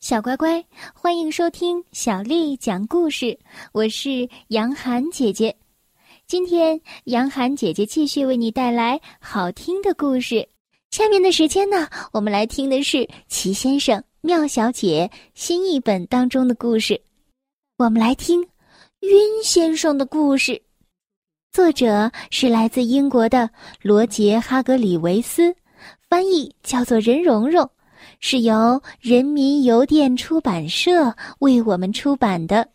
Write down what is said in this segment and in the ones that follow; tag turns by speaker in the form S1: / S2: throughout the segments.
S1: 小乖乖，欢迎收听小丽讲故事。我是杨涵姐姐，今天杨涵姐姐继续为你带来好听的故事。下面的时间呢，我们来听的是《齐先生妙小姐》新译本当中的故事。我们来听晕先生的故事，作者是来自英国的罗杰·哈格里维斯，翻译叫做任蓉蓉。是由人民邮电出版社为我们出版的。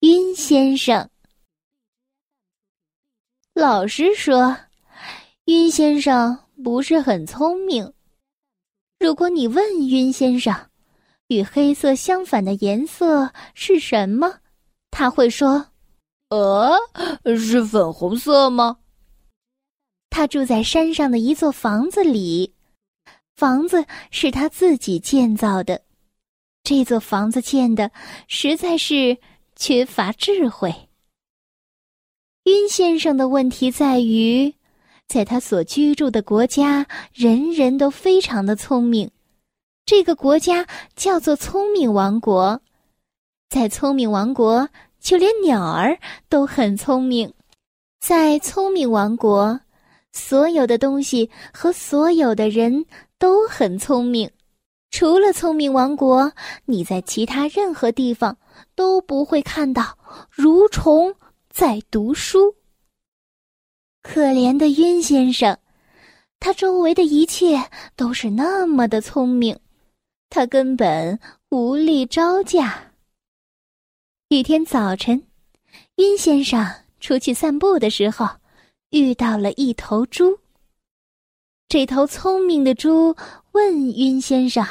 S1: 晕先生，老师说，晕先生不是很聪明。如果你问晕先生，与黑色相反的颜色是什么，他会说：“
S2: 呃，是粉红色吗？”
S1: 他住在山上的一座房子里。房子是他自己建造的，这座房子建的实在是缺乏智慧。晕先生的问题在于，在他所居住的国家，人人都非常的聪明。这个国家叫做聪明王国，在聪明王国，就连鸟儿都很聪明。在聪明王国，所有的东西和所有的人。都很聪明，除了聪明王国，你在其他任何地方都不会看到蠕虫在读书。可怜的晕先生，他周围的一切都是那么的聪明，他根本无力招架。一天早晨，晕先生出去散步的时候，遇到了一头猪。这头聪明的猪问晕先生：“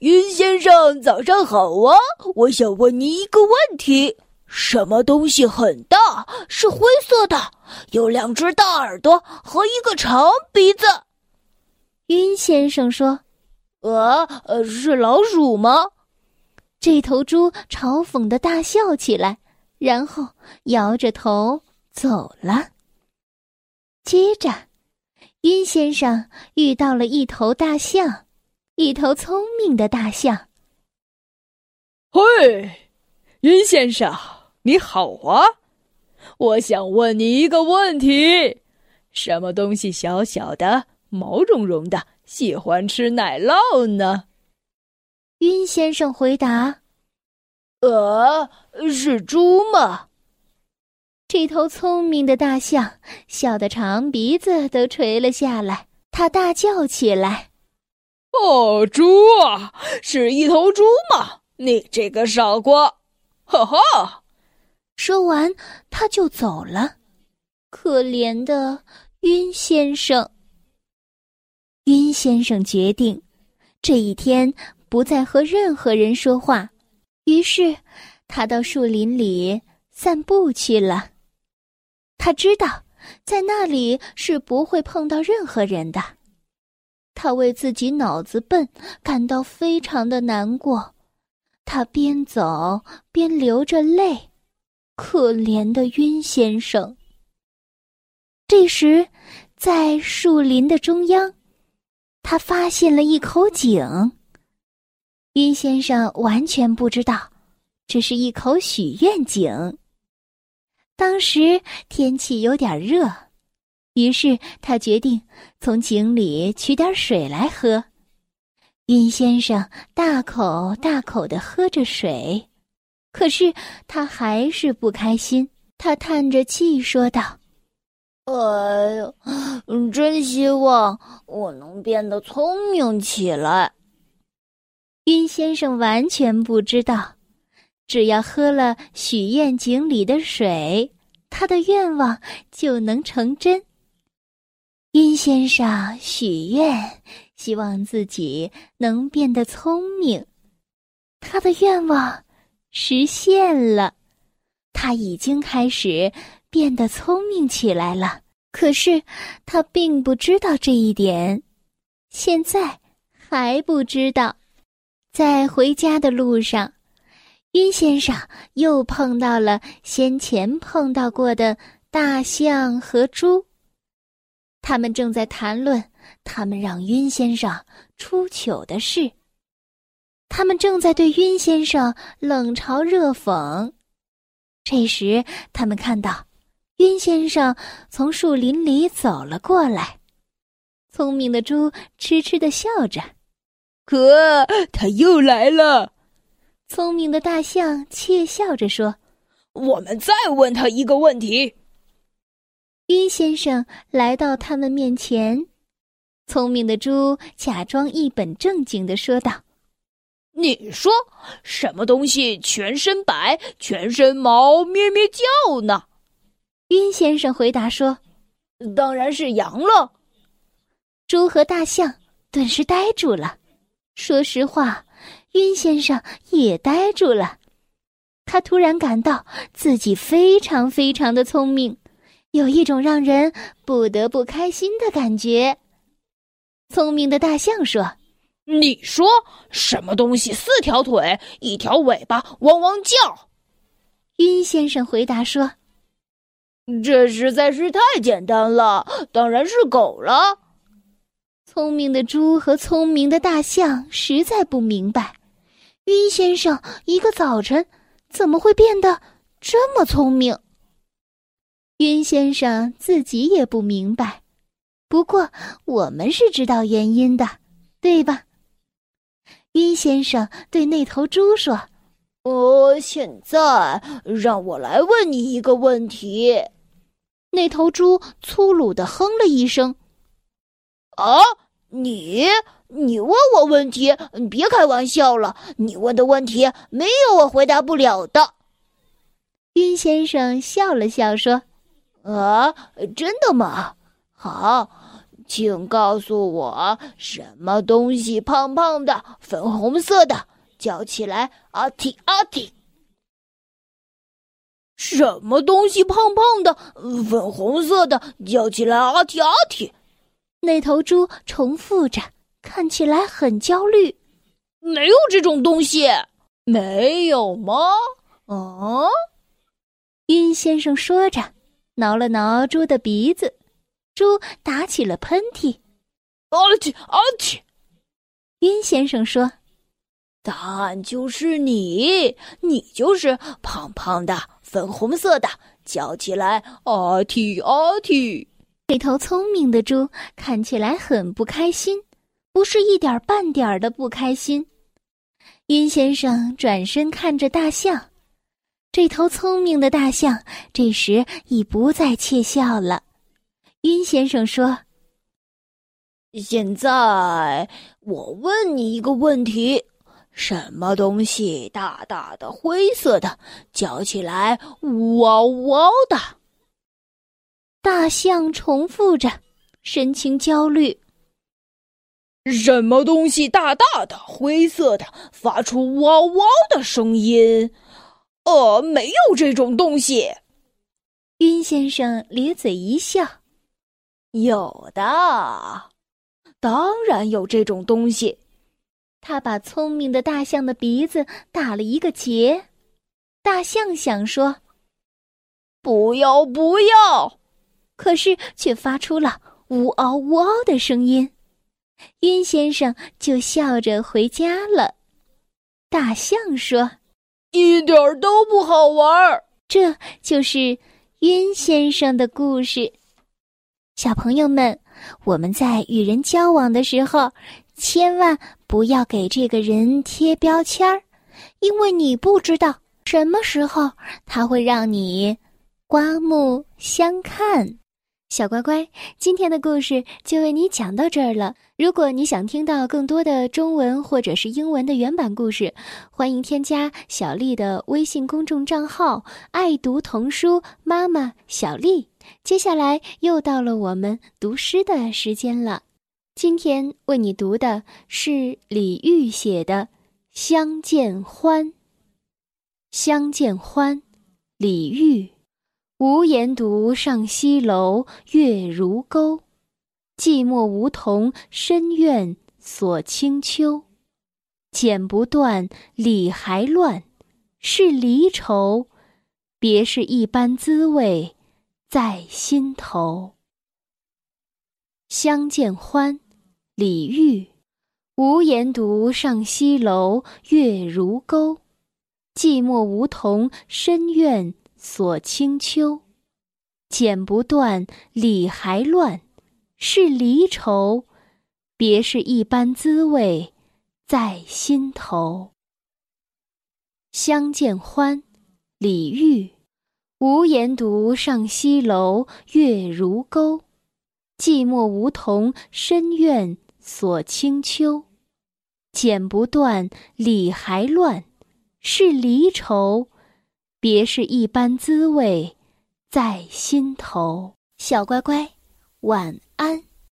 S2: 晕先生，早上好啊！我想问您一个问题：什么东西很大，是灰色的，有两只大耳朵和一个长鼻子？”
S1: 晕先生说：“
S2: 呃，呃，是老鼠吗？”
S1: 这头猪嘲讽的大笑起来，然后摇着头走了。接着。晕先生遇到了一头大象，一头聪明的大象。
S3: 嘿，晕先生，你好啊！我想问你一个问题：什么东西小小的、毛茸茸的，喜欢吃奶酪呢？
S1: 晕先生回答：“
S2: 呃，是猪吗？”
S1: 这头聪明的大象笑得长鼻子都垂了下来，它大叫起来：“
S3: 哦，猪啊，是一头猪吗？你这个傻瓜！”哈哈，
S1: 说完，他就走了。可怜的晕先生。晕先生决定，这一天不再和任何人说话。于是，他到树林里散步去了。他知道，在那里是不会碰到任何人的。他为自己脑子笨感到非常的难过，他边走边流着泪。可怜的晕先生。这时，在树林的中央，他发现了一口井。晕先生完全不知道，这是一口许愿井。当时天气有点热，于是他决定从井里取点水来喝。晕先生大口大口的喝着水，可是他还是不开心。他叹着气说道：“
S2: 哎呀，真希望我能变得聪明起来。”
S1: 晕先生完全不知道。只要喝了许愿井里的水，他的愿望就能成真。殷先生许愿，希望自己能变得聪明。他的愿望实现了，他已经开始变得聪明起来了。可是他并不知道这一点，现在还不知道。在回家的路上。晕先生又碰到了先前碰到过的大象和猪，他们正在谈论他们让晕先生出糗的事。他们正在对晕先生冷嘲热讽。这时，他们看到晕先生从树林里走了过来。聪明的猪痴痴的笑着，
S2: 可他又来了。
S1: 聪明的大象窃笑着说：“
S2: 我们再问他一个问题。”
S1: 晕先生来到他们面前，聪明的猪假装一本正经的说道：“
S2: 你说什么东西全身白、全身毛、咩咩叫呢？”
S1: 晕先生回答说：“
S2: 当然是羊了。”
S1: 猪和大象顿时呆住了。说实话。晕先生也呆住了，他突然感到自己非常非常的聪明，有一种让人不得不开心的感觉。聪明的大象说：“
S2: 你说什么东西四条腿一条尾巴汪汪叫？”
S1: 晕先生回答说：“
S2: 这实在是太简单了，当然是狗了。”
S1: 聪明的猪和聪明的大象实在不明白。晕先生一个早晨怎么会变得这么聪明？晕先生自己也不明白，不过我们是知道原因的，对吧？晕先生对那头猪说：“
S2: 哦现在让我来问你一个问题。”
S1: 那头猪粗鲁的哼了一声：“
S2: 啊，你。”你问我问题，你别开玩笑了。你问的问题没有我回答不了的。
S1: 晕先生笑了笑说：“
S2: 啊，真的吗？好，请告诉我，什么东西胖胖的、粉红色的，叫起来阿嚏阿嚏？什么东西胖胖的、粉红色的，叫起来阿嚏阿嚏？”
S1: 那头猪重复着。看起来很焦虑，
S2: 没有这种东西，没有吗？啊！
S1: 晕先生说着，挠了挠猪的鼻子，猪打起了喷嚏。
S2: 阿嚏阿嚏！
S1: 晕先生说：“
S2: 答案就是你，你就是胖胖的、粉红色的，叫起来阿嚏阿嚏。”
S1: 这头聪明的猪看起来很不开心。不是一点半点的不开心。晕先生转身看着大象，这头聪明的大象这时已不再窃笑了。晕先生说：“
S2: 现在我问你一个问题：什么东西大大的、灰色的，叫起来呜嗷呜嗷的？”
S1: 大象重复着，神情焦虑。
S2: 什么东西大大的、灰色的，发出哇哇的声音？呃，没有这种东西。
S1: 晕先生咧嘴一笑：“
S2: 有的，当然有这种东西。”
S1: 他把聪明的大象的鼻子打了一个结。大象想说：“
S2: 不要，不要！”
S1: 可是却发出了呜嗷呜嗷的声音。晕先生就笑着回家了。大象说：“
S2: 一点都不好玩。”
S1: 这就是晕先生的故事。小朋友们，我们在与人交往的时候，千万不要给这个人贴标签儿，因为你不知道什么时候他会让你刮目相看。小乖乖，今天的故事就为你讲到这儿了。如果你想听到更多的中文或者是英文的原版故事，欢迎添加小丽的微信公众账号“爱读童书妈妈小丽”。接下来又到了我们读诗的时间了。今天为你读的是李煜写的《相见欢》。《相见欢》，李煜。无言独上西楼，月如钩。寂寞梧桐深院锁清秋。剪不断，理还乱，是离愁。别是一般滋味，在心头。相见欢，李煜。无言独上西楼，月如钩。寂寞梧桐深院锁清秋。剪不断，理还乱，是离愁。别是一般滋味在心头。相见欢，李煜。无言独上西楼，月如钩。寂寞梧桐深院锁清秋。剪不断，理还乱，是离愁。别是一般滋味在心头。小乖乖，晚安。